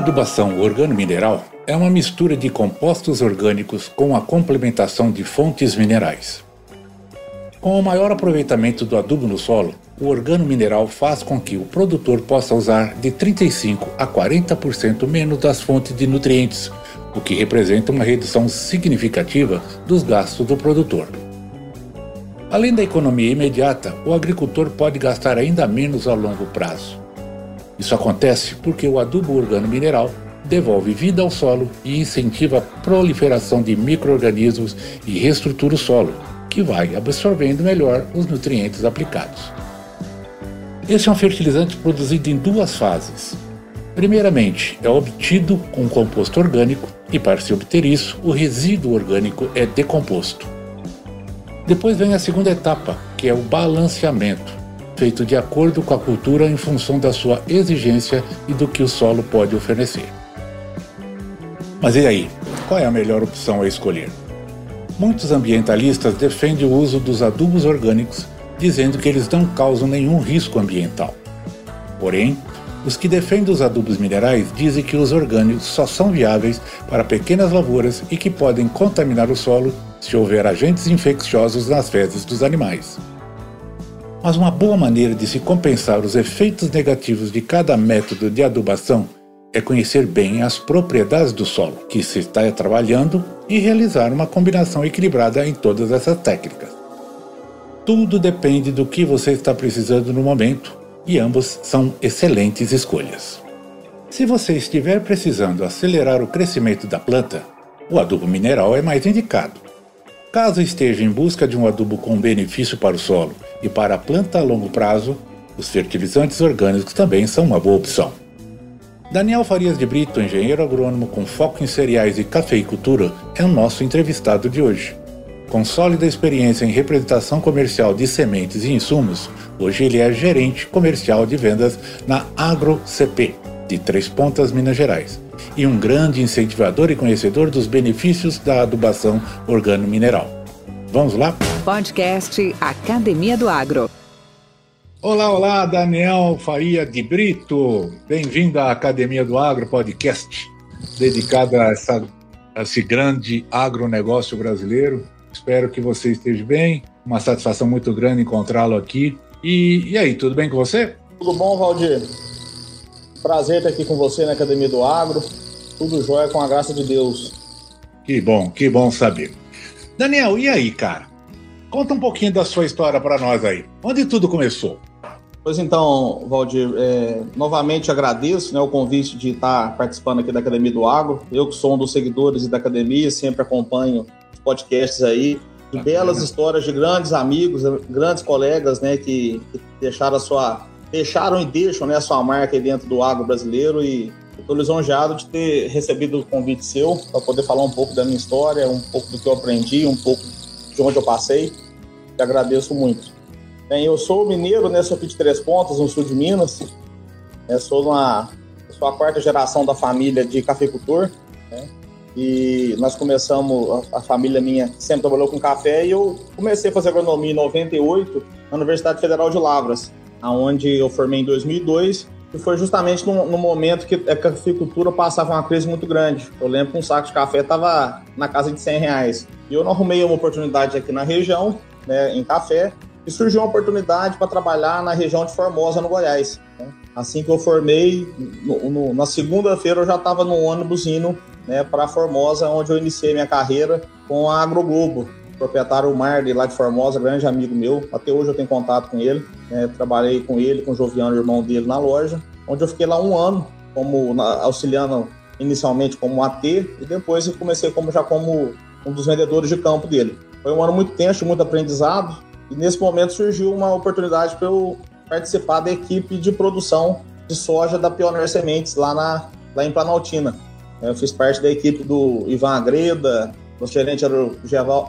Adubação organo-mineral é uma mistura de compostos orgânicos com a complementação de fontes minerais. Com o maior aproveitamento do adubo no solo, o organo-mineral faz com que o produtor possa usar de 35 a 40% menos das fontes de nutrientes, o que representa uma redução significativa dos gastos do produtor. Além da economia imediata, o agricultor pode gastar ainda menos a longo prazo. Isso acontece porque o adubo organo-mineral devolve vida ao solo e incentiva a proliferação de micro-organismos e reestrutura o solo, que vai absorvendo melhor os nutrientes aplicados. Esse é um fertilizante produzido em duas fases. Primeiramente, é obtido com composto orgânico e, para se obter isso, o resíduo orgânico é decomposto. Depois vem a segunda etapa, que é o balanceamento, feito de acordo com a cultura em função da sua exigência e do que o solo pode oferecer. Mas e aí? Qual é a melhor opção a escolher? Muitos ambientalistas defendem o uso dos adubos orgânicos, dizendo que eles não causam nenhum risco ambiental. Porém, os que defendem os adubos minerais dizem que os orgânicos só são viáveis para pequenas lavouras e que podem contaminar o solo se houver agentes infecciosos nas fezes dos animais. Mas uma boa maneira de se compensar os efeitos negativos de cada método de adubação é conhecer bem as propriedades do solo que se está trabalhando e realizar uma combinação equilibrada em todas essas técnicas. Tudo depende do que você está precisando no momento e ambos são excelentes escolhas. Se você estiver precisando acelerar o crescimento da planta, o adubo mineral é mais indicado. Caso esteja em busca de um adubo com benefício para o solo e para a planta a longo prazo, os fertilizantes orgânicos também são uma boa opção. Daniel Farias de Brito, engenheiro agrônomo com foco em cereais e cafeicultura, é o nosso entrevistado de hoje. Com sólida experiência em representação comercial de sementes e insumos, hoje ele é gerente comercial de vendas na AgroCP, de Três Pontas, Minas Gerais e um grande incentivador e conhecedor dos benefícios da adubação organo-mineral. Vamos lá? Podcast Academia do Agro. Olá, olá, Daniel Faria de Brito. Bem-vindo à Academia do Agro Podcast, dedicada a, essa, a esse grande agronegócio brasileiro. Espero que você esteja bem. Uma satisfação muito grande encontrá-lo aqui. E, e aí, tudo bem com você? Tudo bom, Valdir? Prazer estar aqui com você na Academia do Agro. Tudo jóia com a graça de Deus. Que bom, que bom saber. Daniel, e aí, cara? Conta um pouquinho da sua história para nós aí. Onde tudo começou? Pois então, Valdir, é, novamente agradeço né, o convite de estar participando aqui da Academia do Agro. Eu que sou um dos seguidores da Academia, sempre acompanho os podcasts aí, de belas histórias de grandes amigos, grandes colegas né, que, que deixaram a sua deixaram e deixam né, a sua marca aí dentro do agro brasileiro e estou lisonjeado de ter recebido o convite seu para poder falar um pouco da minha história, um pouco do que eu aprendi, um pouco de onde eu passei. Te agradeço muito. Bem, eu sou mineiro, né, sou aqui de Três Pontas, no sul de Minas. É, sou, uma, sou a quarta geração da família de cafeicultor. Né? e nós começamos, a, a, família minha sempre trabalhou com café e eu comecei a fazer agronomia em 98 na Universidade Federal de Lavras, aonde eu formei em 2002 e foi justamente no, no momento que a cafeicultura passava uma crise muito grande. Eu lembro que um saco de café estava na casa de 100 reais. E eu não arrumei uma oportunidade aqui na região, né, em café, e surgiu uma oportunidade para trabalhar na região de Formosa, no Goiás. Né? Assim que eu formei, no, no, na segunda-feira eu já estava no ônibus indo né, para Formosa, onde eu iniciei minha carreira com a Agroglobo. Proprietário Marley, lá de Formosa, grande amigo meu, até hoje eu tenho contato com ele. Né, trabalhei com ele, com o Joviano, irmão dele, na loja, onde eu fiquei lá um ano, como na, auxiliando inicialmente como AT, e depois eu comecei como, já como um dos vendedores de campo dele. Foi um ano muito tenso, muito aprendizado, e nesse momento surgiu uma oportunidade para eu participar da equipe de produção de soja da Pioneer Sementes lá, na, lá em Planaltina. Eu fiz parte da equipe do Ivan Agreda, o gerente era o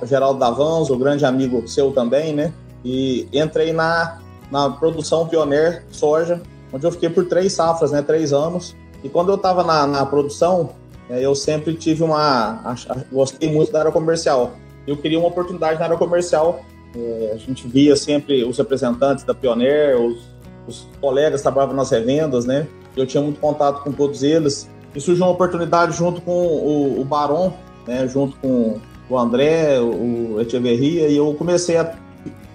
Geraldo Davans, o grande amigo seu também, né? E entrei na, na produção Pioneer Soja, onde eu fiquei por três safras, né? Três anos. E quando eu estava na, na produção, é, eu sempre tive uma. Gostei muito da área comercial. Eu queria uma oportunidade na área comercial. É, a gente via sempre os representantes da Pioneer, os, os colegas trabalhavam nas revendas, né? Eu tinha muito contato com todos eles. E surgiu uma oportunidade junto com o, o Baron, né, junto com o André, o Echeverria, e eu comecei a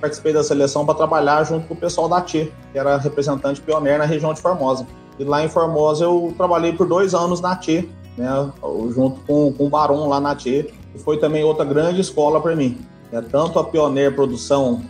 participar da seleção para trabalhar junto com o pessoal da TE, que era representante pioneiro na região de Formosa. E lá em Formosa eu trabalhei por dois anos na TE, né, junto com, com o Baron lá na TE, e foi também outra grande escola para mim. É, tanto a Pioneer Produção,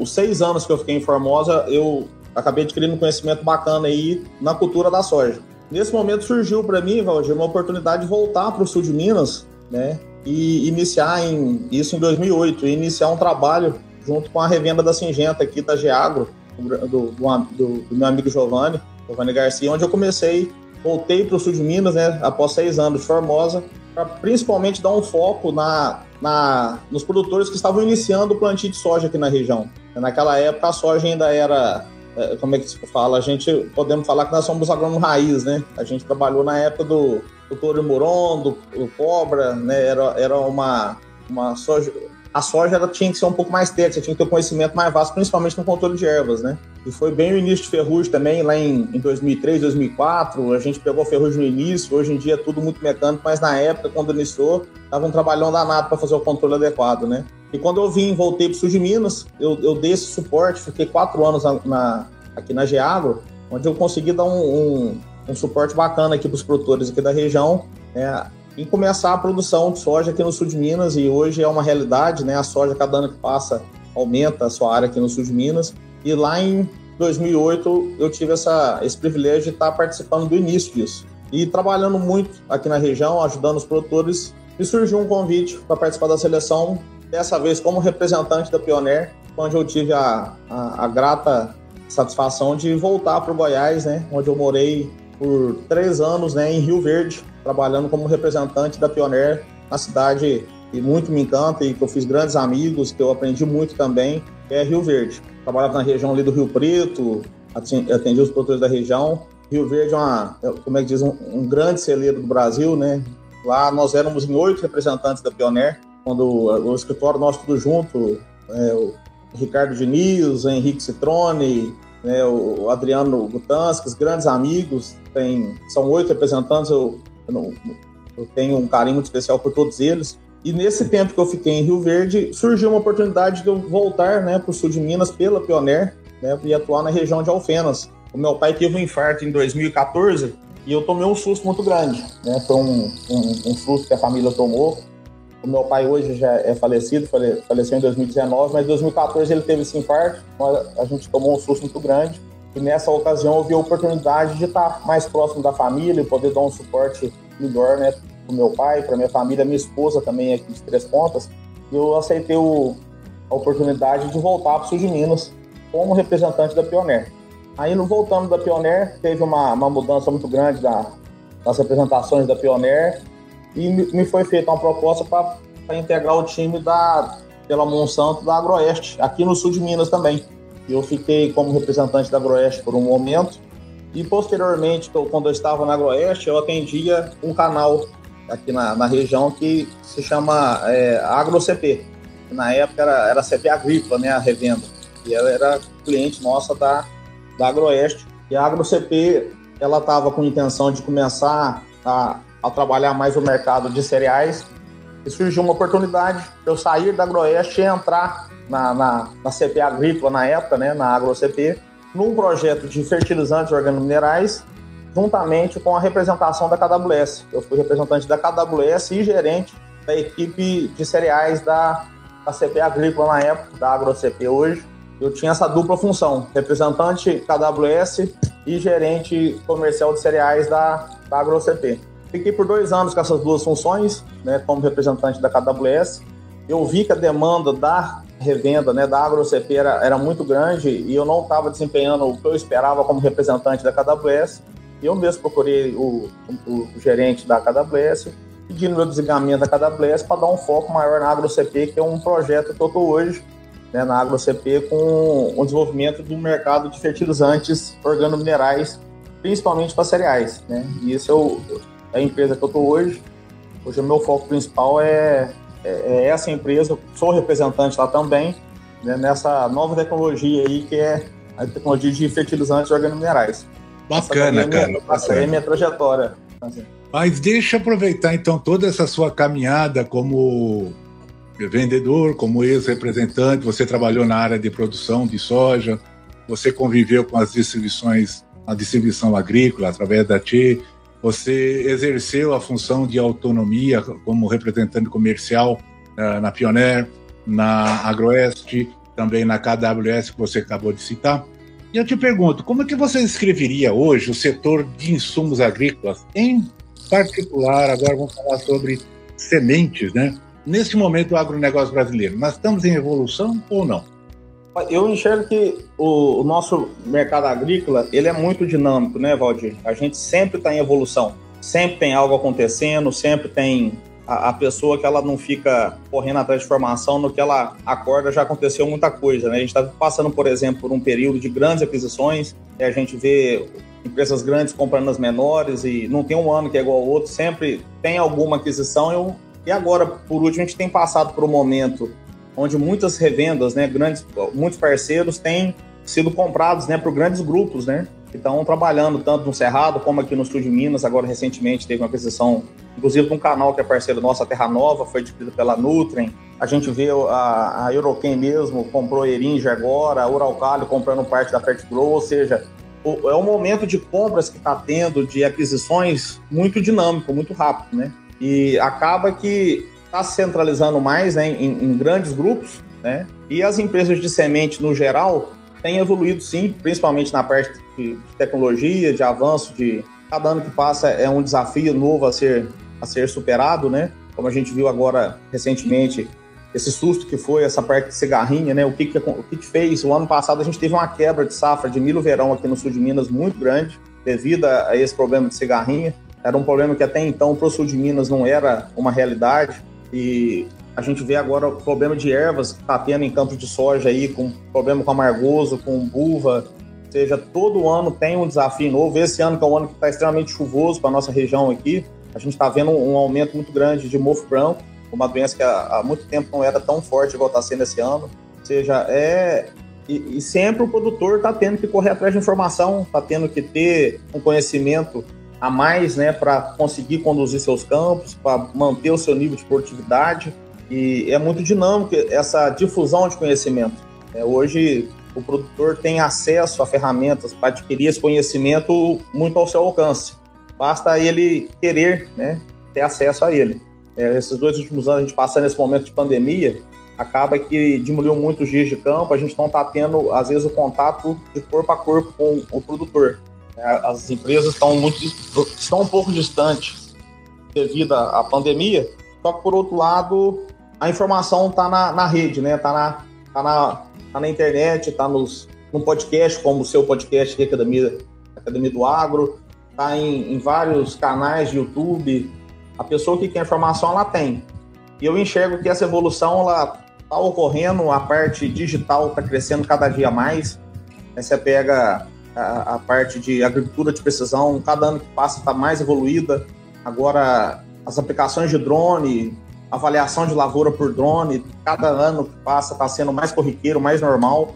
os seis anos que eu fiquei em Formosa, eu acabei adquirindo conhecimento bacana aí na cultura da soja. Nesse momento surgiu para mim, Valdir, uma oportunidade de voltar para o sul de Minas, né? E iniciar em, isso em 2008, e iniciar um trabalho junto com a revenda da Singenta aqui da Geagro, do, do, do, do meu amigo Giovanni, Giovanni Garcia, onde eu comecei, voltei para o sul de Minas, né? Após seis anos de Formosa, para principalmente dar um foco na, na, nos produtores que estavam iniciando o plantio de soja aqui na região. Naquela época a soja ainda era é, como é que se fala? A gente podemos falar que nós somos agrônomos raiz, né? A gente trabalhou na época do, do Toro Muron, do, do Cobra, né? Era, era uma, uma soja. A soja ela tinha que ser um pouco mais técnica, tinha que ter um conhecimento mais vasto, principalmente no controle de ervas, né? E foi bem o início de ferrugem também, lá em, em 2003, 2004. A gente pegou ferrugem no início, hoje em dia é tudo muito mecânico, mas na época, quando iniciou, estava um trabalhão danado para fazer o controle adequado, né? E quando eu vim, voltei para o sul de Minas, eu, eu dei esse suporte, fiquei quatro anos na, na aqui na Geagro, onde eu consegui dar um, um, um suporte bacana aqui para os produtores aqui da região, né, em começar a produção de soja aqui no sul de Minas, e hoje é uma realidade, né? A soja, cada ano que passa, aumenta a sua área aqui no sul de Minas. E lá em 2008 eu tive essa, esse privilégio de estar participando do início disso. E trabalhando muito aqui na região, ajudando os produtores, e surgiu um convite para participar da seleção dessa vez como representante da Pioneer, onde eu tive a, a, a grata satisfação de voltar para o Goiás, né, onde eu morei por três anos né, em Rio Verde, trabalhando como representante da Pioneer na cidade e muito me encanta e que eu fiz grandes amigos, que eu aprendi muito também, que é Rio Verde. Trabalhava na região ali do Rio Preto, atendi os produtores da região. Rio Verde é uma, é, como é que diz, um, um grande celeiro do Brasil, né? Lá nós éramos em oito representantes da Pioneer, quando o escritório nosso tudo junto, é, o Ricardo Diniz, o Henrique Citrone, né, o Adriano Gutanskis, grandes amigos, tem, são oito representantes, eu, eu, eu, tenho um carinho muito especial por todos eles. E nesse tempo que eu fiquei em Rio Verde, surgiu uma oportunidade de eu voltar né, para o sul de Minas pela Pioneer né, e atuar na região de Alfenas. O meu pai teve um infarto em 2014 e eu tomei um susto muito grande. Né, foi um, um, um susto que a família tomou o meu pai hoje já é falecido, faleceu em 2019, mas em 2014 ele teve esse infarto, a gente tomou um susto muito grande. E nessa ocasião eu vi a oportunidade de estar mais próximo da família poder dar um suporte melhor, né, para meu pai, para minha família, minha esposa também aqui de Três Pontas. E eu aceitei o, a oportunidade de voltar para o Sul de Minas como representante da Pioneer. Aí, no voltando da Pioneer, teve uma, uma mudança muito grande da, das representações da Pioneer e me foi feita uma proposta para integrar o time da, pela Monsanto da Agroeste, aqui no sul de Minas também. Eu fiquei como representante da Agroeste por um momento e posteriormente, quando eu estava na Agroeste, eu atendia um canal aqui na, na região que se chama é, AgroCP. Na época era, era CP Agrícola, né, a revenda. E ela era cliente nossa da, da AgroOeste. E a AgroCP, ela estava com intenção de começar a, a trabalhar mais o mercado de cereais. E surgiu uma oportunidade de eu sair da AgroOeste e entrar na, na, na CP Agrícola na época, né, na AgroCP, num projeto de fertilizantes organominerais juntamente com a representação da KWS. Eu fui representante da KWS e gerente da equipe de cereais da, da CP Agrícola na época, da AgroCP hoje. Eu tinha essa dupla função, representante KWS e gerente comercial de cereais da, da AgroCP. Fiquei por dois anos com essas duas funções, né, como representante da KWS. Eu vi que a demanda da revenda né, da AgroCP era, era muito grande e eu não estava desempenhando o que eu esperava como representante da KWS eu mesmo procurei o, o, o gerente da KWS, pedindo meu desligamento da KWS para dar um foco maior na AgroCP, que é um projeto que eu estou hoje né, na AgroCP com o desenvolvimento do mercado de fertilizantes organominerais, principalmente para cereais. Né? E isso é, o, é a empresa que eu estou hoje. Hoje o meu foco principal é, é, é essa empresa, sou representante lá também, né, nessa nova tecnologia aí que é a tecnologia de fertilizantes organominerais. Bacana, cara. Minha, essa é a minha trajetória. Mas deixa eu aproveitar então toda essa sua caminhada como vendedor, como ex-representante, você trabalhou na área de produção de soja, você conviveu com as distribuições, a distribuição agrícola através da TI, você exerceu a função de autonomia como representante comercial uh, na Pioneer, na Agroeste, também na KWS que você acabou de citar. E eu te pergunto, como é que você descreveria hoje o setor de insumos agrícolas, em particular, agora vamos falar sobre sementes, né? Nesse momento, o agronegócio brasileiro, nós estamos em evolução ou não? Eu enxergo que o, o nosso mercado agrícola, ele é muito dinâmico, né, Valdir? A gente sempre está em evolução, sempre tem algo acontecendo, sempre tem a, a, pessoa que ela não fica correndo atrás de informação, no que ela acorda já aconteceu muita coisa, né? A gente está passando, por exemplo, por um período de grandes aquisições, a gente vê empresas grandes comprando as menores e não tem um ano que é igual ao outro, sempre tem alguma aquisição e agora, por último, a gente tem passado por um momento onde muitas revendas, né, grandes, muitos parceiros têm sido comprados, né, por grandes grupos, né, que estão trabalhando tanto no Cerrado como aqui no Sul de Minas. Agora, recentemente, teve uma aquisição, inclusive, de um canal que é parceiro nosso, a Terra Nova, foi adquirido pela Nutrem. A gente vê a, a Euroquem mesmo, comprou Eringe agora, a Uralcalho comprando parte da Fertigrow, ou seja, o, é um momento de compras que está tendo, de aquisições, muito dinâmico, muito rápido, né? E acaba que está centralizando mais né, em, em grandes grupos, né? E as empresas de semente, no geral, tem evoluído sim, principalmente na parte de tecnologia, de avanço, de cada ano que passa é um desafio novo a ser, a ser superado, né? Como a gente viu agora recentemente, esse susto que foi essa parte de cigarrinha, né? O que que, o que que fez? O ano passado a gente teve uma quebra de safra de milho verão aqui no sul de Minas muito grande, devido a esse problema de cigarrinha. Era um problema que até então para o sul de Minas não era uma realidade e a gente vê agora o problema de ervas que está tendo em campos de soja aí, com problema com amargoso, com buva. Ou seja, todo ano tem um desafio novo. Esse ano, que é um ano que está extremamente chuvoso para a nossa região aqui, a gente está vendo um aumento muito grande de mofo branco, uma doença que há, muito tempo não era tão forte igual está sendo esse ano. Ou seja, é. E, e sempre o produtor está tendo que correr atrás de informação, está tendo que ter um conhecimento a mais né, para conseguir conduzir seus campos, para manter o seu nível de produtividade. E é muito dinâmico essa difusão de conhecimento. É, hoje, o produtor tem acesso a ferramentas para adquirir esse conhecimento muito ao seu alcance. Basta ele querer né, ter acesso a ele. É, esses dois últimos anos, a gente passando nesse momento de pandemia, acaba que diminuiu muito os dias de campo, a gente não está tendo, às vezes, o contato de corpo a corpo com o produtor. É, as empresas estão, muito, estão um pouco distantes devido à pandemia, só que, por outro lado, a informação está na, na rede, né? Está na, tá na, tá na internet, está nos no podcast, como o seu podcast aqui, Academia, Academia do Agro, está em, em, vários canais de YouTube. A pessoa que quer informação, ela tem. E eu enxergo que essa evolução está ocorrendo, a parte digital está crescendo cada dia mais. Você pega a, a, parte de agricultura de precisão, cada ano que passa está mais evoluída. Agora, as aplicações de drone, avaliação de lavoura por drone, cada ano que passa está sendo mais corriqueiro, mais normal.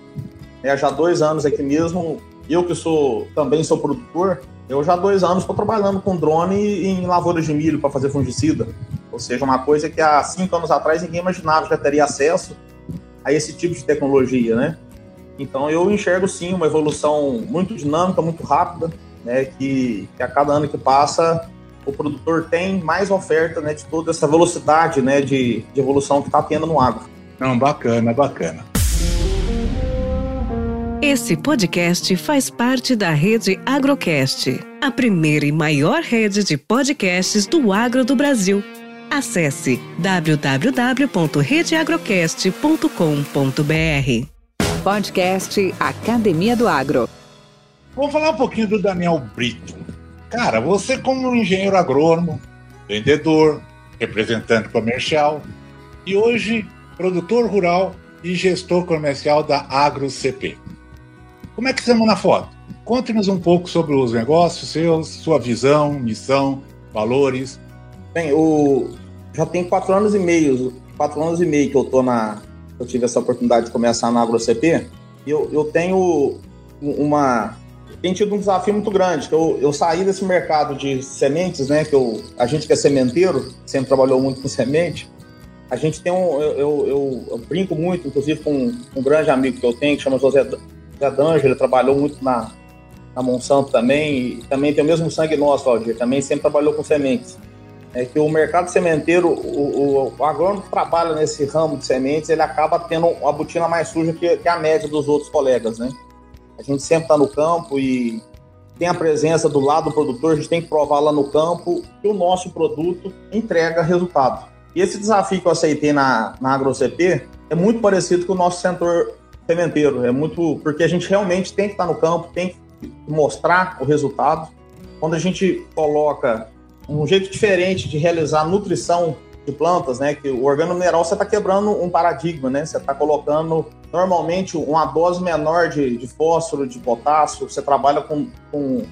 É, já dois anos aqui mesmo, eu que sou também sou produtor, eu já há dois anos estou trabalhando com drone em lavouras de milho para fazer fungicida. Ou seja, uma coisa que há cinco anos atrás ninguém imaginava que teria acesso a esse tipo de tecnologia, né? Então eu enxergo sim uma evolução muito dinâmica, muito rápida, né? Que, que a cada ano que passa o produtor tem mais oferta, né? De toda essa velocidade, né? De, de evolução que está tendo no agro. Não, bacana, bacana. Esse podcast faz parte da rede Agrocast, a primeira e maior rede de podcasts do agro do Brasil. Acesse www.redeagrocast.com.br. Podcast Academia do Agro. Vamos falar um pouquinho do Daniel Brito. Cara, você como um engenheiro agrônomo, vendedor, representante comercial e hoje produtor rural e gestor comercial da AgroCP. Como é que estamos na foto? Conte-nos um pouco sobre os negócios seus, sua visão, missão, valores. Bem, eu já tem quatro anos e meio, quatro anos e meio que eu tô na, eu tive essa oportunidade de começar na AgroCP. Eu, eu tenho uma, tem tido um desafio muito grande, eu, eu saí desse mercado de sementes, né, que eu, a gente que é sementeiro, sempre trabalhou muito com semente, a gente tem um, eu, eu, eu brinco muito, inclusive com um grande amigo que eu tenho, que chama José Zé D'Angelo, ele trabalhou muito na, na Monsanto também, e também tem o mesmo sangue nosso, Valdir, também sempre trabalhou com sementes. É que o mercado sementeiro, o, o, o agrônomo que trabalha nesse ramo de sementes, ele acaba tendo uma botina mais suja que, que a média dos outros colegas, né? A gente sempre está no campo e tem a presença do lado do produtor, a gente tem que provar lá no campo que o nosso produto entrega resultado. E esse desafio que eu aceitei na, na AgroCP é muito parecido com o nosso setor sementeiro. É muito porque a gente realmente tem que estar no campo, tem que mostrar o resultado. Quando a gente coloca um jeito diferente de realizar nutrição de plantas, né? Que o organo mineral você está quebrando um paradigma, né? Você está colocando normalmente uma dose menor de, de, fósforo, de potássio. Você trabalha com, com,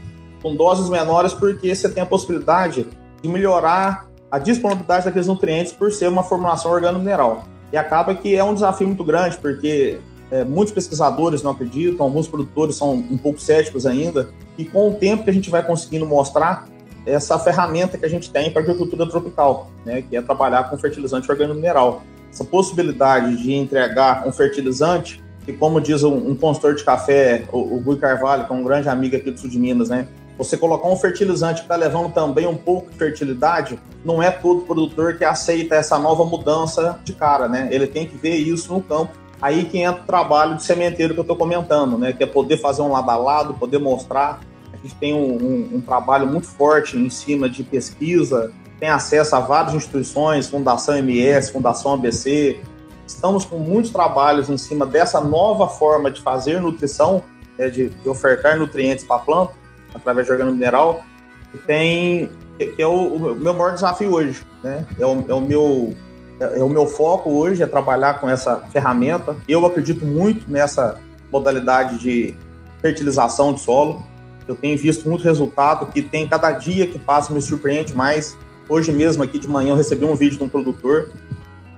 com doses menores porque você tem a possibilidade de melhorar a disponibilidade daqueles nutrientes por ser uma formulação organo-mineral. E acaba que é um desafio muito grande, porque é, muitos pesquisadores não acreditam, alguns produtores são um pouco céticos ainda, e com o tempo que a gente vai conseguindo mostrar essa ferramenta que a gente tem para a agricultura tropical, né, que é trabalhar com fertilizante organo-mineral. Essa possibilidade de entregar um fertilizante, que como diz um, um consultor de café, o, o Gui Carvalho, que é um grande amigo aqui do sul de Minas, né, você colocar um fertilizante que está levando também um pouco de fertilidade, não é todo produtor que aceita essa nova mudança de cara, né? Ele tem que ver isso no campo Aí que entra o trabalho de sementeiro que eu estou comentando, né? Que é poder fazer um lado a lado, poder mostrar. Gente tem um, um, um trabalho muito forte em cima de pesquisa, tem acesso a várias instituições, Fundação MS, Fundação ABC. Estamos com muitos trabalhos em cima dessa nova forma de fazer nutrição, né, de, de, ofertar nutrientes para a planta, através de organo mineral, que tem que é o, o, meu maior desafio hoje, né? É o, é o meu é, o meu foco hoje é trabalhar com essa ferramenta. Eu acredito muito nessa modalidade de fertilização de solo. Eu tenho visto muito resultado que tem cada dia que passa me surpreende mais. Hoje mesmo aqui de manhã eu recebi um vídeo de um produtor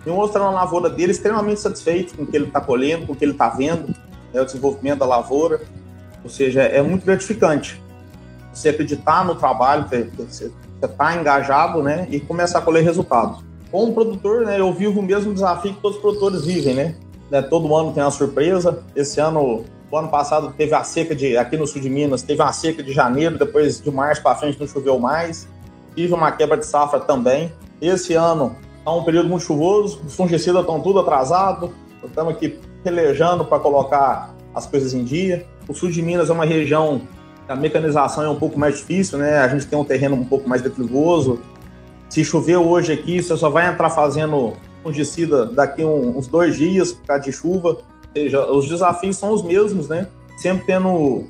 me mostrando a lavoura dele extremamente satisfeito com o que ele está colhendo, com o que ele está vendo, né, o desenvolvimento da lavoura. Ou seja, é muito gratificante você acreditar no trabalho, você está engajado, né, e começar a colher resultados como produtor, né, eu vivo o mesmo desafio que todos os produtores vivem, né? né? Todo ano tem uma surpresa. Esse ano, o ano passado teve a seca de aqui no sul de Minas, teve uma seca de janeiro, depois de março para frente não choveu mais. Tive uma quebra de safra também. Esse ano está um período muito chuvoso, os fungicidas estão tudo atrasado. Estamos aqui pelejando para colocar as coisas em dia. O sul de Minas é uma região a mecanização é um pouco mais difícil, né? A gente tem um terreno um pouco mais declivoso, se chover hoje aqui, você só vai entrar fazendo fungicida daqui uns dois dias por causa de chuva. Seja, os desafios são os mesmos, né? Sempre tendo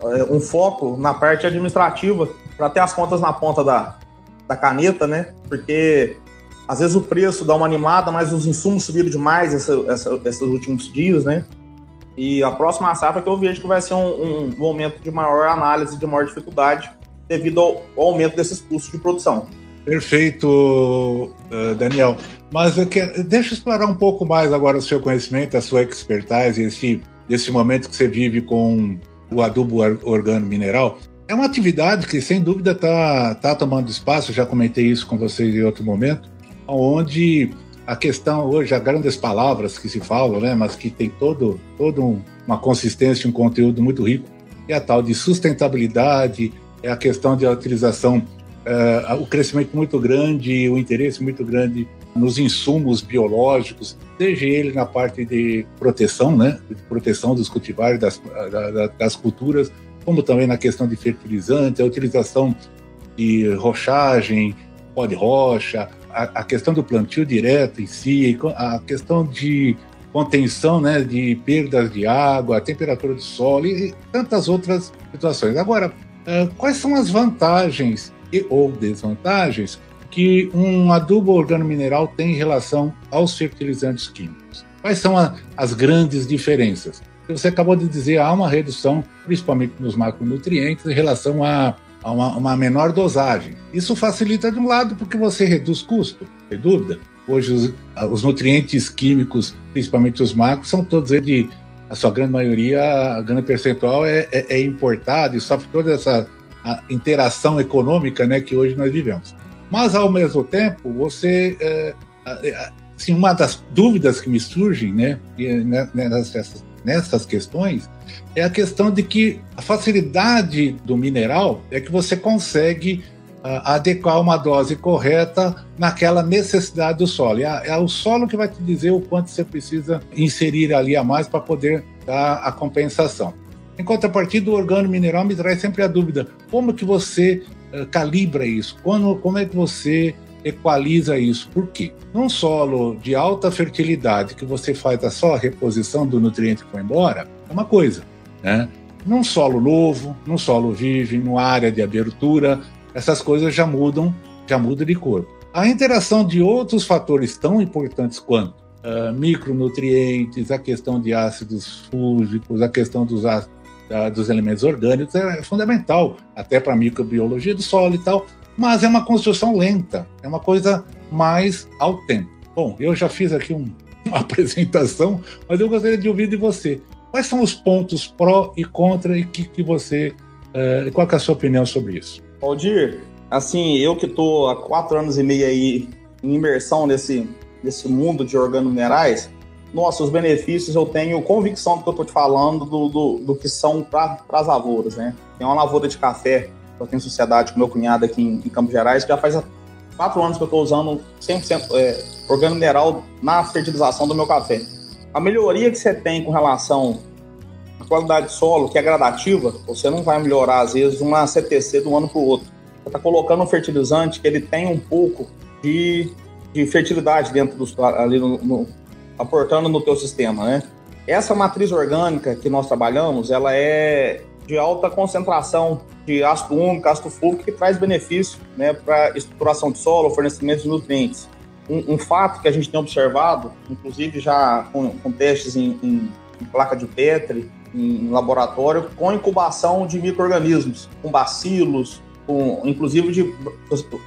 é, um foco na parte administrativa para ter as contas na ponta da, da caneta, né? Porque às vezes o preço dá uma animada, mas os insumos subiram demais essa, essa, esses últimos dias, né? E a próxima safra que eu vejo que vai ser um, um momento de maior análise, de maior dificuldade, devido ao, ao aumento desses custos de produção. Perfeito, uh, Daniel. Mas eu quero, deixa eu explorar um pouco mais agora o seu conhecimento, a sua expertise, esse, esse momento que você vive com o adubo organo mineral. É uma atividade que, sem dúvida, está tá tomando espaço, já comentei isso com vocês em outro momento, onde a questão hoje, há grandes palavras que se falam, né, mas que tem todo, todo uma consistência, um conteúdo muito rico, é a tal de sustentabilidade, é a questão de utilização, uh, o crescimento muito grande, o interesse muito grande nos insumos biológicos, seja ele na parte de proteção, né, de proteção dos cultivares, das, das culturas, como também na questão de fertilizante, a utilização de rochagem, pó de rocha, a, a, questão do plantio direto em si, a questão de contenção né, de perdas de água, temperatura do solo e, tantas outras situações. Agora, uh, quais são as vantagens e ou desvantagens que um adubo organomineral tem em relação aos fertilizantes químicos? Quais são a, as grandes diferenças? Você acabou de dizer, há uma redução, principalmente nos macronutrientes, em relação a, a uma, uma, menor dosagem. Isso facilita de um lado porque você reduz custo, sem dúvida. Hoje os, os nutrientes químicos, principalmente os macros, são todos de a sua grande maioria, a grande percentual é, é, é importado e sofre toda essa interação econômica né, que hoje nós vivemos. Mas, ao mesmo tempo, você. É, assim, uma das dúvidas que me surgem né, né nessas, nessas questões é a questão de que a facilidade do mineral é que você consegue adequar uma dose correta naquela necessidade do solo. É, é, o solo que vai te dizer o quanto você precisa inserir ali a mais para poder dar a compensação. Em contrapartida, o organo mineral me traz sempre a dúvida: como que você uh, calibra isso? Como, como é que você equaliza isso? Por quê? Num solo de alta fertilidade, que você faz a só reposição do nutriente que foi embora, é uma coisa. Né? Num solo novo, num solo virgem, numa área de abertura, essas coisas já mudam, já mudam de cor. A interação de outros fatores tão importantes quanto uh, micronutrientes, a questão de ácidos fúngicos, a questão dos ácidos dos elementos orgânicos é fundamental, até para a microbiologia do solo e tal, mas é uma construção lenta, é uma coisa mais ao tempo. Bom, eu já fiz aqui um, uma apresentação, mas eu gostaria de ouvir de você. Quais são os pontos pró e contra e que, que você. Uh, qual é a sua opinião sobre isso? Aldir, assim, eu que estou há quatro anos e meio aí em imersão nesse, nesse mundo de organominerais, nossa, os benefícios eu tenho convicção do que eu estou te falando, do, do, do que são para as lavouras, né? Tem uma lavoura de café, eu tenho sociedade com meu cunhado aqui em, em Campos Gerais, que já faz quatro anos que eu estou usando 100% é, organo mineral na fertilização do meu café. A melhoria que você tem com relação à qualidade de solo, que é gradativa, você não vai melhorar, às vezes, uma CTC de um ano para o outro. Você está colocando um fertilizante que ele tem um pouco de, de fertilidade dentro do, ali no, no aportando no teu sistema, né? Essa matriz orgânica que nós trabalhamos, ela é de alta concentração de ácido úmico, ácido fúlvico, que traz benefício né, para estruturação de solo, fornecimento de nutrientes. Um, um, fato que a gente tem observado, inclusive já com, com testes em, em, em, placa de Petri, em, em laboratório, com incubação de micro-organismos, com bacilos, inclusive de,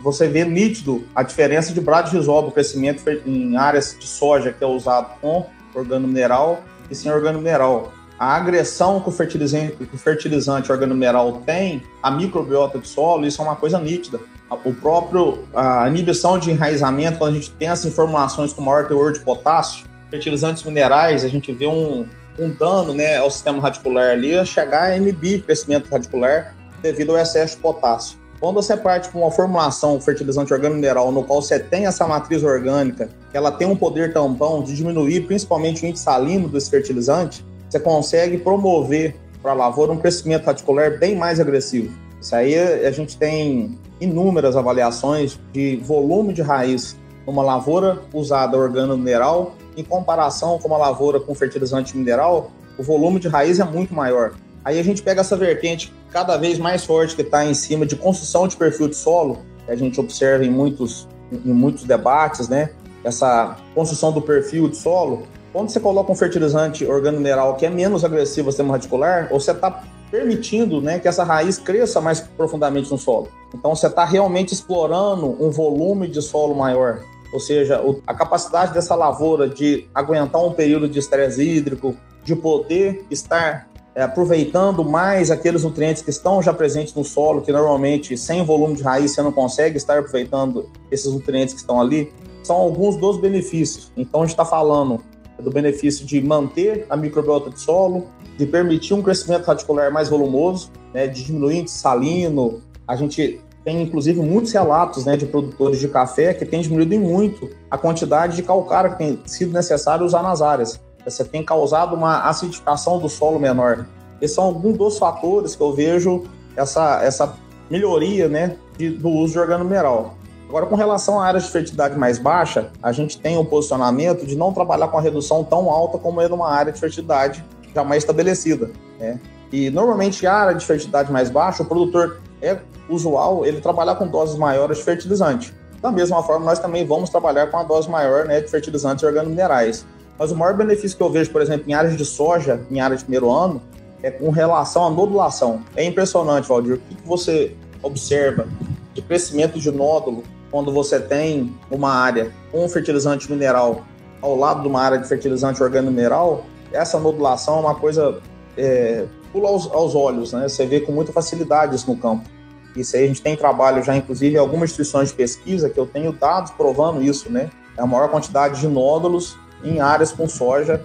você vê nítido a diferença de bradisol, o crescimento em áreas de soja que é usado com organo mineral e sem organo mineral. A agressão que o fertilizante, que o fertilizante organo mineral tem, a microbiota do solo, isso é uma coisa nítida. O próprio, a inibição de enraizamento, quando a gente tem essas informações com maior teor de potássio, fertilizantes minerais, a gente vê um, um dano né, ao sistema radicular ali, a chegar a inibir o crescimento radicular devido ao excesso de potássio. Quando você parte para uma formulação fertilizante organo-mineral no qual você tem essa matriz orgânica, ela tem um poder tampão de diminuir principalmente o índice salino desse fertilizante, você consegue promover para a lavoura um crescimento radicular bem mais agressivo. Isso aí a gente tem inúmeras avaliações de volume de raiz numa lavoura usada organo-mineral em comparação com uma lavoura com fertilizante mineral, o volume de raiz é muito maior. Aí a gente pega essa vertente cada vez mais forte que está em cima de construção de perfil de solo, que a gente observa em muitos, em muitos debates, né? Essa construção do perfil de solo. Quando você coloca um fertilizante organomineral que é menos agressivo ao sistema radicular, você está permitindo né, que essa raiz cresça mais profundamente no solo. Então você está realmente explorando um volume de solo maior. Ou seja, a capacidade dessa lavoura de aguentar um período de estresse hídrico, de poder estar aproveitando mais aqueles nutrientes que estão já presentes no solo, que normalmente sem volume de raiz você não consegue estar aproveitando esses nutrientes que estão ali, são alguns dos benefícios. Então a gente está falando do benefício de manter a microbiota do solo, de permitir um crescimento radicular mais volumoso, né, de diminuir salino. A gente tem inclusive muitos relatos né, de produtores de café que têm diminuído muito a quantidade de calcário que tem sido necessário usar nas áreas. Você tem causado uma acidificação do solo menor. Esses são alguns dos fatores que eu vejo essa, essa melhoria né, de, do uso de organo mineral. Agora, com relação à área de fertilidade mais baixa, a gente tem o um posicionamento de não trabalhar com a redução tão alta como é numa área de fertilidade já mais estabelecida. Né? E normalmente a área de fertilidade mais baixa, o produtor é usual ele trabalhar com doses maiores de fertilizante. Da mesma forma, nós também vamos trabalhar com a dose maior né, de fertilizantes organominerais. Mas o maior benefício que eu vejo, por exemplo, em áreas de soja, em área de primeiro ano, é com relação à nodulação. É impressionante, Valdir, o que você observa de crescimento de nódulo quando você tem uma área com fertilizante mineral ao lado de uma área de fertilizante organo-mineral, essa nodulação é uma coisa é, pula aos, aos, olhos, né? Você vê com muita facilidade isso no campo. Isso aí a gente tem trabalho já, inclusive, em algumas instituições de pesquisa que eu tenho dados provando isso, né? É a maior quantidade de nódulos em áreas com soja,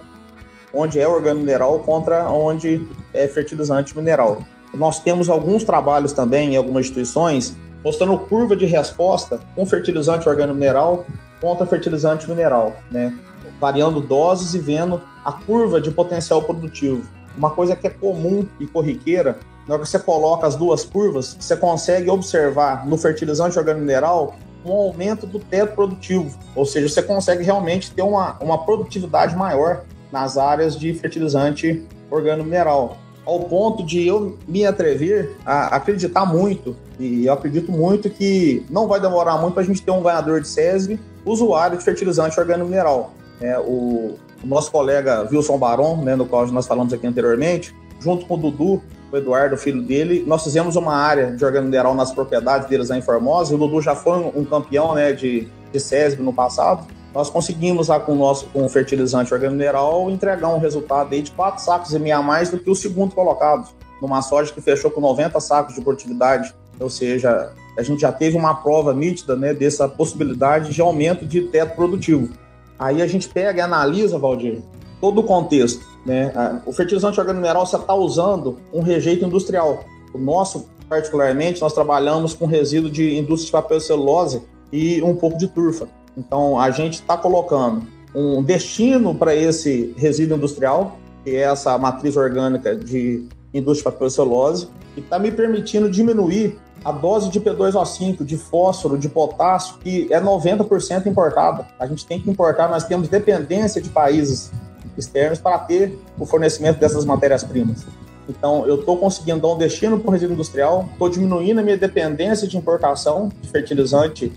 onde é organo mineral contra onde é fertilizante mineral. Nós temos alguns trabalhos também em algumas instituições mostrando curva de resposta com fertilizante organo-mineral contra fertilizante mineral, né? Variando doses e vendo a curva de potencial produtivo. Uma coisa que é comum e corriqueira, na hora que você coloca as duas curvas, você consegue observar no fertilizante organo-mineral um aumento do teto produtivo, ou seja, você consegue realmente ter uma, uma produtividade maior nas áreas de fertilizante organo-mineral ao ponto de eu me atrever a acreditar muito, e eu acredito muito que não vai demorar muito para a gente ter um ganhador de SESB usuário de fertilizante organo-mineral. É, o, o, nosso colega Wilson Baron, né, no qual nós falamos aqui anteriormente, junto com o Dudu, o Eduardo, filho dele, nós fizemos uma área de organo-mineral nas propriedades deles em Formosa, o Dudu já foi um, campeão né, de, de SESB no passado, nós conseguimos lá com o nosso com o fertilizante organo-mineral entregar um resultado aí de 4 sacos meia a mais do que o segundo colocado, numa soja que fechou com 90 sacos de produtividade. Ou seja, a gente já teve uma prova nítida né, dessa possibilidade de aumento de teto produtivo. Aí a gente pega e analisa, Valdir, todo o contexto. Né? O fertilizante organo-mineral você está usando um rejeito industrial. O nosso, particularmente, nós trabalhamos com resíduo de indústria de papel e celulose e um pouco de turfa. Então, a gente está colocando um destino para esse resíduo industrial, que é essa matriz orgânica de indústria de papel celulose, e está me permitindo diminuir a dose de P2O5, de fósforo, de potássio, que é 90% importada. A gente tem que importar, nós temos dependência de países externos para ter o fornecimento dessas matérias-primas. Então, eu estou conseguindo dar um destino para o resíduo industrial, estou diminuindo a minha dependência de importação de fertilizante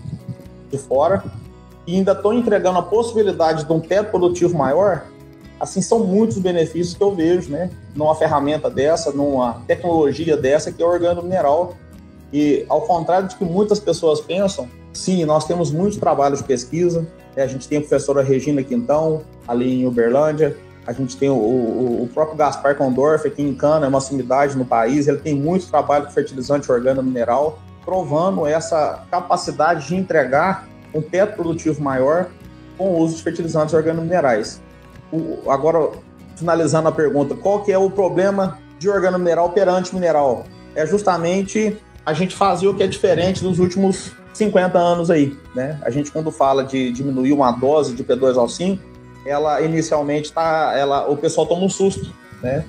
de fora e ainda estou entregando a possibilidade de um teto produtivo maior, assim, são muitos benefícios que eu vejo, né? Numa ferramenta dessa, numa tecnologia dessa que é o organo mineral. E ao contrário de que muitas pessoas pensam, sim, nós temos muitos trabalhos de pesquisa. Né? A gente tem a professora Regina Quintão, ali em Uberlândia. A gente tem o, o, o próprio Gaspar Condorf aqui em Cana, é uma sumidade no país. Ele tem muito trabalho de fertilizante organo mineral, provando essa capacidade de entregar um teto produtivo maior com o uso de fertilizantes organominerais. O, agora, finalizando a pergunta, qual que é o problema de organomineral perante mineral? É justamente a gente fazer o que é diferente dos últimos 50 anos aí, né? A gente quando fala de diminuir uma dose de P2O5, ela inicialmente tá, ela, o pessoal toma um susto, né?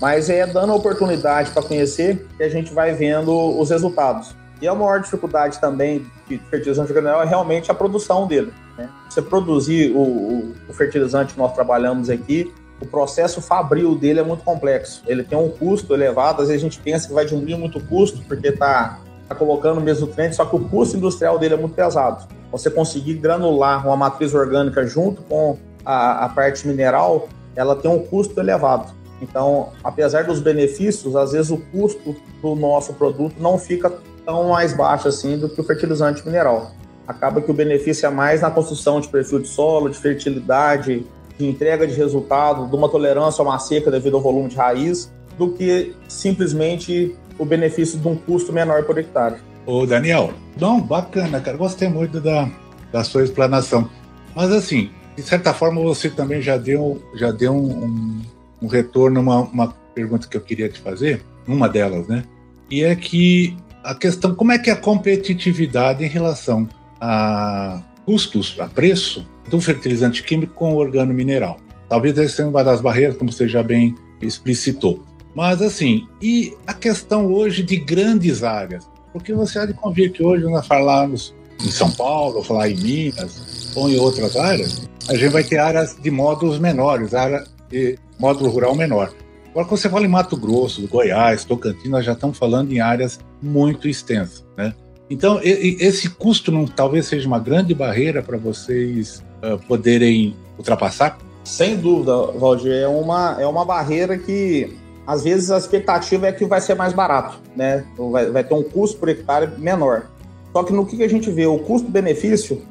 Mas é dando a oportunidade para conhecer que a gente vai vendo os resultados. E a maior dificuldade também de fertilizante orgânico é realmente a produção dele. Né? Você produzir o, o, o, fertilizante que nós trabalhamos aqui, o processo fabril dele é muito complexo. Ele tem um custo elevado, às vezes a gente pensa que vai diminuir muito o custo, porque está tá colocando o mesmo nutriente, só que o custo industrial dele é muito pesado. Você conseguir granular uma matriz orgânica junto com a, a parte mineral, ela tem um custo elevado. Então, apesar dos benefícios, às vezes o custo do nosso produto não fica tão mais baixo assim do que o fertilizante mineral. Acaba que o benefício é mais na construção de perfil de solo, de fertilidade, de entrega de resultado, de uma tolerância a uma seca devido ao volume de raiz, do que simplesmente o benefício de um custo menor por hectare. Ô Daniel, não, bacana, cara, gostei muito da, da sua explanação. Mas assim, de certa forma você também já deu, já deu um, um, retorno, uma, uma pergunta que eu queria te fazer, uma delas, né? E é que a questão, como é que é a competitividade em relação a custos, a preço do fertilizante químico com organo mineral? Talvez essa seja uma das barreiras, como você já bem explicitou. Mas assim, e a questão hoje de grandes áreas? Porque você há de convir que hoje nós falamos em São Paulo, falar em Minas ou em outras áreas, a gente vai ter áreas de módulos menores, área de módulo rural menor. Agora, quando você fala em Mato Grosso, Goiás, Tocantins, nós já estamos falando em áreas muito extensas, né? Então, esse custo não, talvez seja uma grande barreira para vocês uh, poderem ultrapassar? Sem dúvida, Valdir. É uma, é uma barreira que, às vezes, a expectativa é que vai ser mais barato, né? Vai, vai ter um custo por hectare menor. Só que no que a gente vê, o custo-benefício,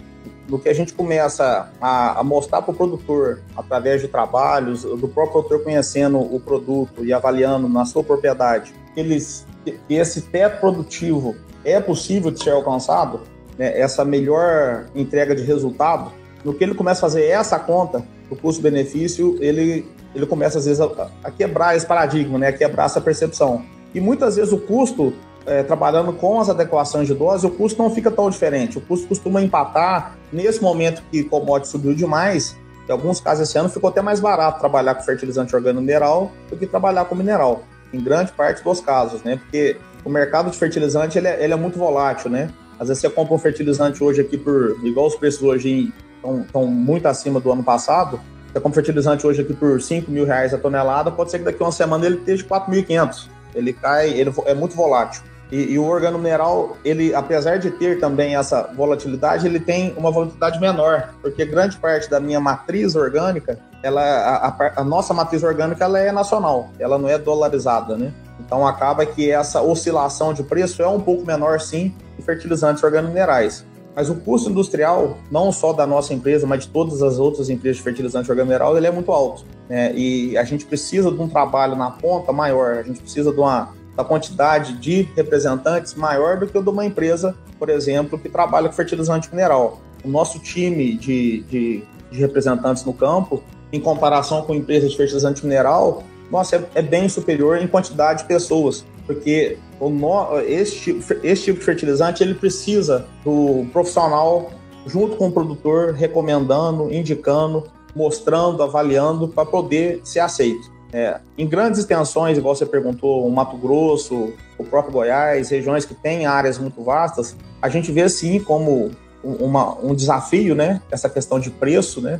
no que a gente começa a, a mostrar para o produtor, através de trabalhos, do próprio produtor conhecendo o produto e avaliando na sua propriedade, eles, esse teto produtivo é possível de ser alcançado, né, essa melhor entrega de resultado, no que ele começa a fazer essa conta, o custo-benefício, ele, ele começa às vezes a, a, quebrar esse paradigma, né, a quebrar essa percepção. E muitas vezes o custo é, trabalhando com as adequações de dose, o custo não fica tão diferente. O custo costuma empatar. Nesse momento que o commodity subiu demais, em alguns casos esse ano ficou até mais barato trabalhar com fertilizante organo-mineral do que trabalhar com mineral, em grande parte dos casos, né? Porque o mercado de fertilizante ele é, ele é muito volátil, né? Às vezes você compra um fertilizante hoje aqui por, igual os preços hoje estão muito acima do ano passado, você compra um fertilizante hoje aqui por 5 mil reais a tonelada, pode ser que daqui a uma semana ele esteja 4.500. Ele cai, ele é muito volátil. E, e, o organo mineral, ele, apesar de ter também essa volatilidade, ele tem uma volatilidade menor, porque grande parte da minha matriz orgânica, ela, a, a, a nossa matriz orgânica, ela é nacional, ela não é dolarizada, né? Então acaba que essa oscilação de preço é um pouco menor, sim, que fertilizantes organominerais. Mas o custo industrial, não só da nossa empresa, mas de todas as outras empresas de fertilizante organomineral, ele é muito alto. Né? E a gente precisa de um trabalho na ponta maior, a gente precisa de uma da quantidade de representantes maior do que o de uma empresa, por exemplo, que trabalha com fertilizante mineral. O nosso time de, de, de representantes no campo, em comparação com empresas de fertilizante mineral, nossa, é, é bem superior em quantidade de pessoas, porque o no, esse, tipo, esse tipo de fertilizante ele precisa do profissional junto com o produtor recomendando, indicando, mostrando, avaliando para poder ser aceito. É, em grandes extensões, igual você perguntou, o Mato Grosso, o próprio Goiás, regiões que têm áreas muito vastas, a gente vê sim como uma, um desafio, né? Essa questão de preço, né?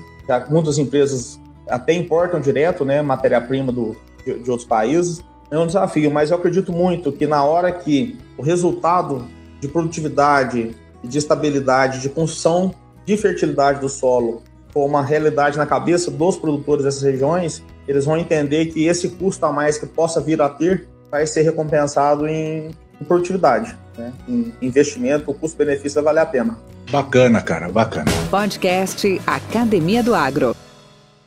muitas empresas até importam direto, né? Matéria-prima de, de outros países. É um desafio, mas eu acredito muito que na hora que o resultado de produtividade, de estabilidade, de construção de fertilidade do solo for uma realidade na cabeça dos produtores dessas regiões, eles vão entender que esse custo a mais que possa vir a ter vai ser recompensado em, produtividade, né? em investimento, o custo-benefício vai valer a pena. Bacana, cara, bacana. Podcast Academia do Agro.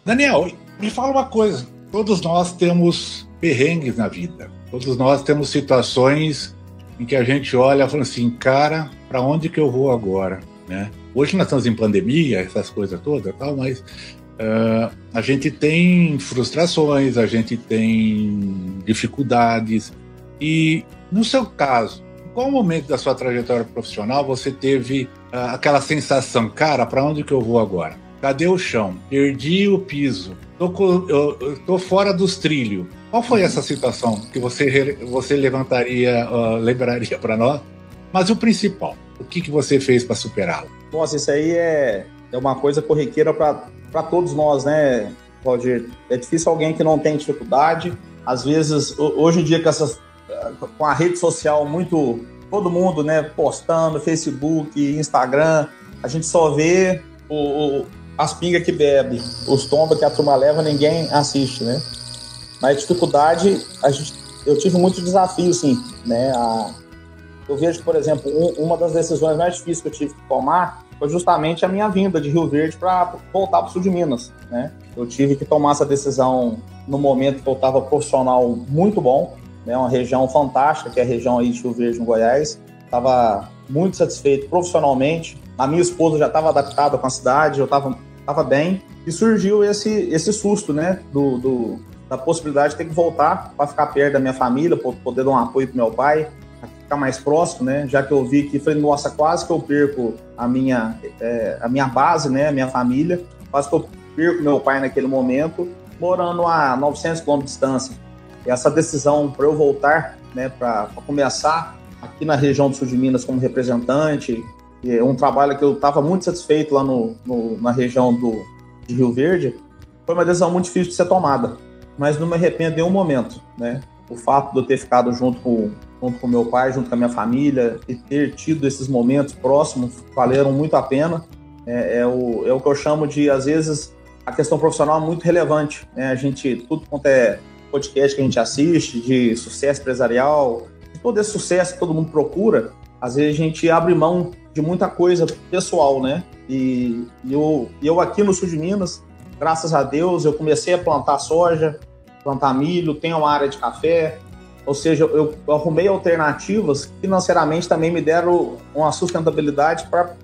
Daniel, me fala uma coisa. Todos nós temos perrengues na vida. Todos nós temos situações em que a gente olha e fala assim, cara, para onde que eu vou agora, né? Hoje nós estamos em pandemia, essas coisas todas, tal, mas uh, a gente tem frustrações, a gente tem dificuldades. E no seu caso, em qual momento da sua trajetória profissional você teve uh, aquela sensação, cara, para onde que eu vou agora? Cadê o chão? Perdi o piso. Tô, eu, eu tô fora dos trilhos. Qual foi essa situação que você, você levantaria, uh, lembraria para nós? Mas o principal, o que, que você fez para superá-lo? Nossa, isso aí é, é uma coisa corriqueira para todos nós, né, Roger? É difícil alguém que não tem dificuldade. Às vezes, hoje em dia, com, essas, com a rede social muito. Todo mundo, né, postando, Facebook, Instagram, a gente só vê o, o as pingas que bebe, os tombos que a turma leva, ninguém assiste, né? Mas dificuldade, a gente, eu tive muitos desafios, sim, né? Eu vejo, por exemplo, um, uma das decisões mais difíceis que eu tive que tomar foi justamente a minha vinda de Rio Verde para voltar para o sul de Minas, né? Eu tive que tomar essa decisão no momento que eu estava profissional muito bom, né? Uma região fantástica, que é a região aí de Rio Verde, no Goiás. Estava muito satisfeito profissionalmente. A minha esposa já estava adaptada com a cidade, eu estava tava bem. E surgiu esse, esse susto, né? Do, do da possibilidade de ter que voltar para ficar perto da minha família, poder dar um apoio para meu pai, ficar mais próximo, né? Já que eu vi que falei, nossa, quase que eu perco a minha, é, a minha base, né? A minha família, quase que eu perco meu pai naquele momento, morando a 900 quilômetros de distância. E essa decisão para eu voltar, né? Para começar aqui na região do sul de Minas como representante, é um trabalho que eu estava muito satisfeito lá no, no, na região do, de Rio Verde, foi uma decisão muito difícil de ser tomada, mas não me arrependo em nenhum momento, né? O fato de eu ter ficado junto com, junto com meu pai, junto com a minha família e ter tido esses momentos próximos valeram muito a pena. É, é, o, é o que eu chamo de, às vezes, a questão profissional é muito relevante. Né? A gente, tudo quanto é podcast que a gente assiste, de sucesso empresarial, todo esse sucesso que todo mundo procura, às vezes a gente abre mão de muita coisa pessoal, né? E, eu, eu aqui no sul de Minas, graças a Deus, eu comecei a plantar soja, plantar milho, tenho uma área de café, ou seja, eu, arrumei alternativas que financeiramente também me deram uma sustentabilidade para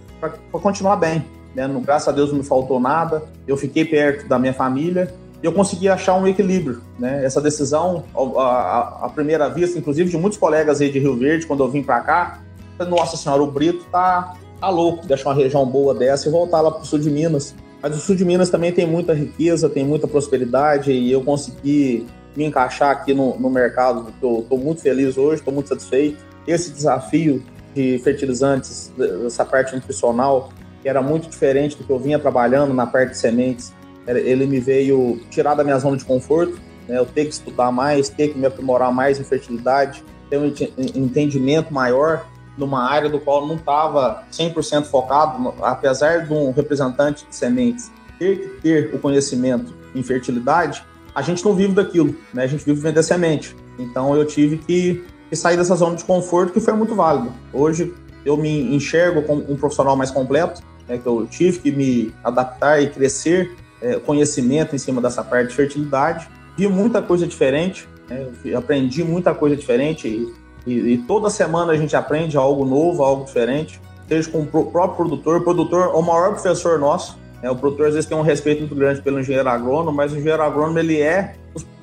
continuar bem. Né? Graças a Deus não me faltou nada, eu fiquei perto da minha família e eu consegui achar um equilíbrio. Né? Essa decisão, a, primeira vista, inclusive de muitos colegas aí de Rio Verde, quando eu vim para cá, nossa senhora, o Brito tá, tá louco, deixar uma região boa dessa e voltar lá para o sul de Minas. Mas o sul de Minas também tem muita riqueza, tem muita prosperidade e eu consegui me encaixar aqui no, no mercado. Estou muito feliz hoje, estou muito satisfeito. Esse desafio de fertilizantes, essa parte nutricional, que era muito diferente do que eu vinha trabalhando na parte de sementes, ele me veio tirar da minha zona de conforto. Né? Eu ter que estudar mais, ter que me aprimorar mais em fertilidade, ter um entendimento maior numa área do qual não estava 100% focado, apesar de um representante de sementes ter que ter o conhecimento em fertilidade, a gente não vive daquilo, né? A gente vive vender semente. Então eu tive que, que sair dessa zona de conforto que foi muito válido. Hoje eu me enxergo como um profissional mais completo, né, que eu tive que me adaptar e crescer é, conhecimento em cima dessa parte de fertilidade. Vi muita coisa diferente, né, aprendi muita coisa diferente e e, toda semana a gente aprende algo novo, algo diferente, seja com o próprio produtor. O produtor é o maior professor nosso. Né? O produtor às vezes tem um respeito muito grande pelo engenheiro agrônomo, mas o engenheiro agrônomo ele é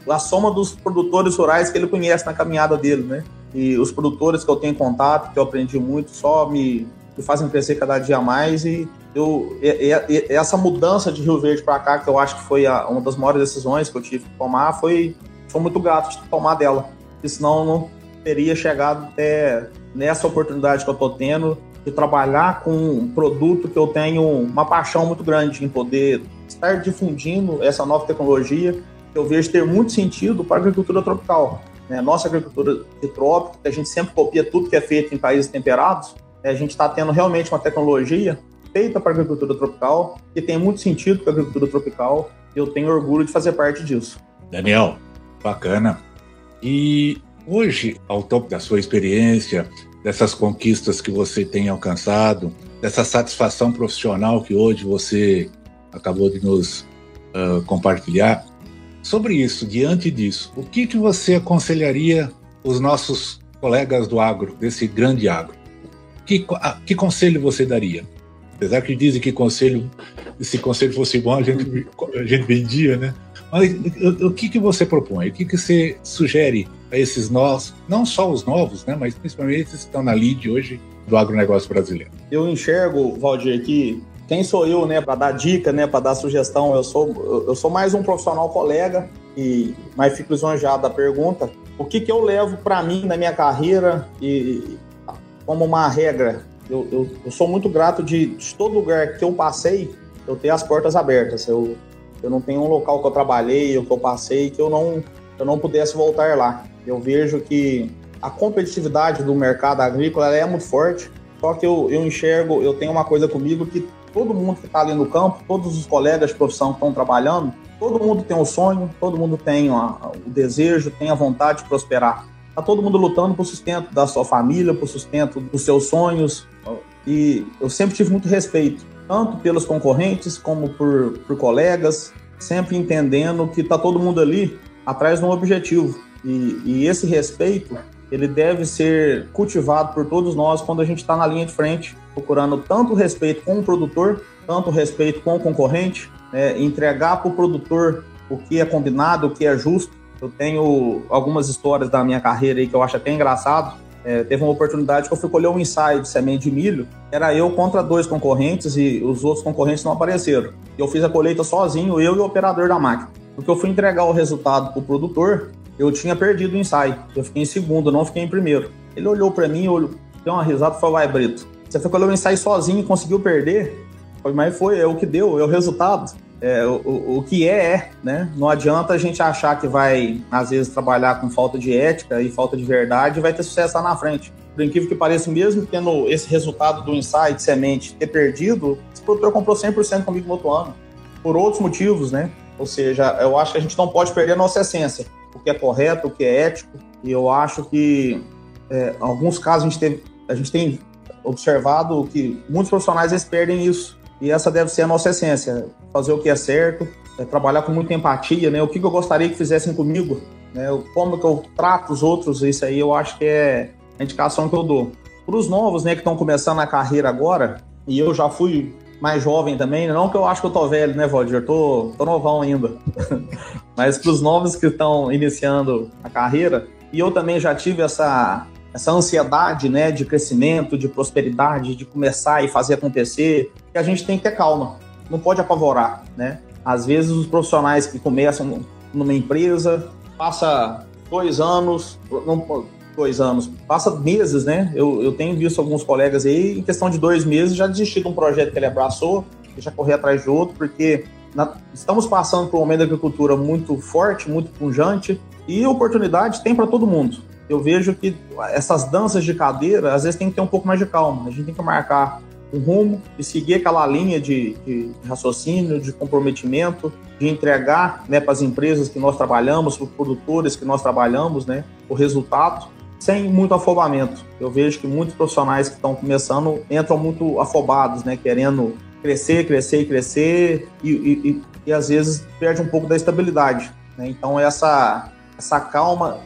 a soma dos produtores rurais que ele conhece na caminhada dele, né? E os produtores que eu tenho contato, que eu aprendi muito, só me, me fazem crescer cada dia mais e eu, e, e, essa mudança de Rio Verde para cá, que eu acho que foi a, uma das maiores decisões que eu tive que tomar, foi, foi muito grato de tomar dela. Porque senão não, teria chegado até nessa oportunidade que eu estou tendo de trabalhar com um produto que eu tenho uma paixão muito grande em poder estar difundindo essa nova tecnologia que eu vejo ter muito sentido para a agricultura tropical. Né? Nossa agricultura de trópico, que a gente sempre copia tudo que é feito em países temperados, né? a gente está tendo realmente uma tecnologia feita para a agricultura tropical que tem muito sentido para a agricultura tropical e eu tenho orgulho de fazer parte disso. Daniel, bacana. E Hoje, ao topo da sua experiência, dessas conquistas que você tem alcançado, dessa satisfação profissional que hoje você acabou de nos uh, compartilhar, sobre isso, diante disso, o que, que você aconselharia os nossos colegas do agro, desse grande agro? Que, que conselho você daria? Apesar que dizem que conselho, se conselho fosse bom, a gente, a gente vendia, né? Mas o, o que, que você propõe? O que, que você sugere a esses nós, não só os novos, né, mas principalmente esses que estão na lead hoje do agronegócio brasileiro? Eu enxergo, Valdir, que quem sou eu, né, para dar dica, né, para dar sugestão? Eu sou, eu sou mais um profissional colega e mas fico lisonjeado da pergunta. O que que eu levo para mim na minha carreira e como uma regra? Eu, eu, eu sou muito grato de, de, todo lugar que eu passei, eu ter as portas abertas. Eu, eu não tenho um local que eu trabalhei, ou que eu passei, que eu não, eu não pudesse voltar lá. Eu vejo que a competitividade do mercado agrícola é muito forte, só que eu, eu enxergo, eu tenho uma coisa comigo que todo mundo que está ali no campo, todos os colegas de profissão que estão trabalhando, todo mundo tem um sonho, todo mundo tem o desejo, tem a vontade de prosperar. Tá todo mundo lutando por sustento da sua família, por sustento dos seus sonhos. E eu sempre tive muito respeito, tanto pelos concorrentes como por, por colegas, sempre entendendo que tá todo mundo ali atrás de um objetivo. E, e esse respeito, ele deve ser cultivado por todos nós quando a gente está na linha de frente, procurando tanto respeito com o produtor, tanto respeito com o concorrente, né, entregar para o produtor o que é combinado, o que é justo. Eu tenho algumas histórias da minha carreira aí que eu acho até engraçado. É, teve uma oportunidade que eu fui colher um ensaio de semente de milho. Era eu contra dois concorrentes e os outros concorrentes não apareceram. Eu fiz a colheita sozinho, eu e o operador da máquina. Porque eu fui entregar o resultado para o produtor, eu tinha perdido o ensaio. Eu fiquei em segundo, não fiquei em primeiro. Ele olhou para mim, olhou, deu uma risada e falou: Vai, Brito, você foi colher o ensaio sozinho e conseguiu perder? mas foi, é o que deu, é o resultado. É, o, o, que é, é, né? Não adianta a gente achar que vai, às vezes, trabalhar com falta de ética e falta de verdade e vai ter sucesso lá na frente. Por incrível que pareça, mesmo tendo esse resultado do insight semente ter perdido, esse produtor comprou 100% comigo no outro ano. Por outros motivos, né? Ou seja, eu acho que a gente não pode perder a nossa essência, o que é correto, o que é ético. E eu acho que, é, em alguns casos, a gente, teve, a gente tem observado que muitos profissionais eles perdem isso e essa deve ser a nossa essência, fazer o que é certo, é trabalhar com muita empatia, né? O que, que eu gostaria que fizessem comigo, né? Como que eu trato os outros, isso aí eu acho que é a indicação que eu dou. Para os novos, né, que estão começando a carreira agora, e eu já fui mais jovem também, não que eu acho que eu tô velho, né, Valdir? Tô, tô novão ainda. Mas para os novos que estão iniciando a carreira, e eu também já tive essa essa ansiedade, né, de crescimento, de prosperidade, de começar e fazer acontecer, que a gente tem que ter calma, não pode apavorar, né? Às vezes os profissionais que começam numa empresa, passa dois anos, não, dois anos, passa meses, né? Eu, eu tenho visto alguns colegas aí, em questão de dois meses, já desistir de um projeto que ele abraçou, já correr atrás de outro, porque na, estamos passando por um momento da agricultura muito forte, muito pungente, e oportunidade tem para todo mundo eu vejo que essas danças de cadeira, às vezes tem que ter um pouco mais de calma. A gente tem que marcar um rumo e seguir aquela linha de, de raciocínio, de comprometimento, de entregar né, para as empresas que nós trabalhamos, para os produtores que nós trabalhamos, né, o resultado, sem muito afobamento. Eu vejo que muitos profissionais que estão começando entram muito afobados, né, querendo crescer, crescer crescer, e, e, e, e às vezes perde um pouco da estabilidade. Né? Então, essa, essa calma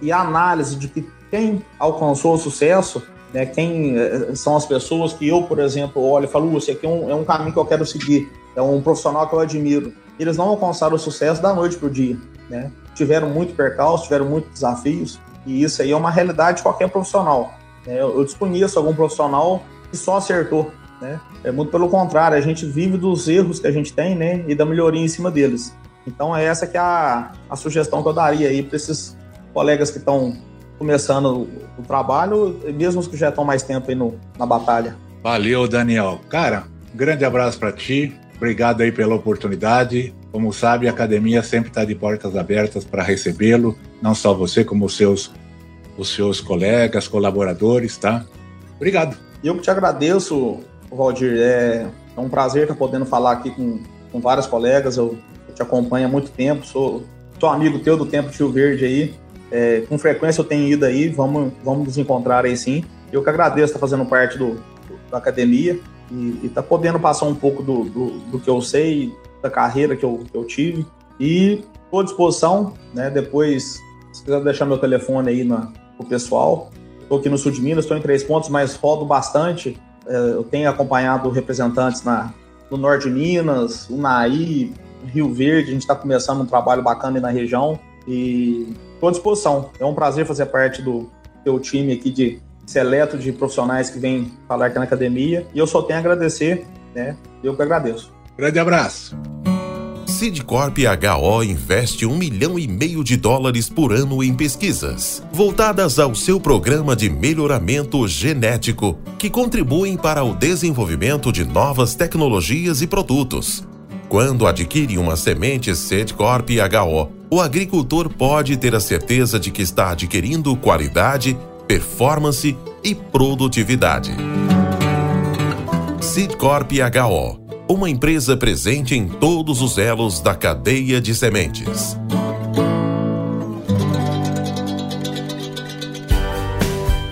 e a análise de que quem alcançou o sucesso, né, quem eh, são as pessoas que eu, por exemplo, olho e falo, esse aqui é um, é um caminho que eu quero seguir, é um profissional que eu admiro. Eles não alcançaram o sucesso da noite para o dia, né? Tiveram muito percalço, tiveram muitos desafios, e isso aí é uma realidade de qualquer profissional. Né? Eu desconheço algum profissional que só acertou, né? É muito pelo contrário, a gente vive dos erros que a gente tem, né? E da melhoria em cima deles. Então é essa que é a, a sugestão que eu daria aí para esses colegas que estão começando o trabalho, mesmo os que já estão mais tempo aí no, na batalha. Valeu, Daniel. Cara, um grande abraço para ti. Obrigado aí pela oportunidade. Como sabe, a academia sempre está de portas abertas para recebê-lo, não só você, como os seus, os seus colegas, colaboradores, tá? Obrigado. Eu que te agradeço, Valdir. É, é um prazer estar podendo falar aqui com, com vários colegas. Eu, eu te acompanho há muito tempo, sou, sou amigo teu do tempo Tio Verde aí. É, com frequência eu tenho ido aí, vamos, vamos nos encontrar aí sim. Eu que agradeço estar fazendo parte do, do da academia e estar tá podendo passar um pouco do, do, do, que eu sei, da carreira que eu, que eu tive. E estou à disposição, né? Depois, se quiser deixar meu telefone aí na, o pessoal. Estou aqui no sul de Minas, estou em Três Pontos, mas rodo bastante. É, eu tenho acompanhado representantes na, no norte de Minas, Unaí, Rio Verde. A gente está começando um trabalho bacana na região. E estou à disposição. É um prazer fazer parte do teu time aqui de seleto de profissionais que vêm falar aqui na academia. E eu só tenho a agradecer, né? Eu que agradeço. Grande abraço. Sidcorp HO investe um milhão e meio de dólares por ano em pesquisas, voltadas ao seu programa de melhoramento genético, que contribuem para o desenvolvimento de novas tecnologias e produtos. Quando adquire uma semente Sedcorp HO, o agricultor pode ter a certeza de que está adquirindo qualidade, performance e produtividade. Seedcorp HO uma empresa presente em todos os elos da cadeia de sementes.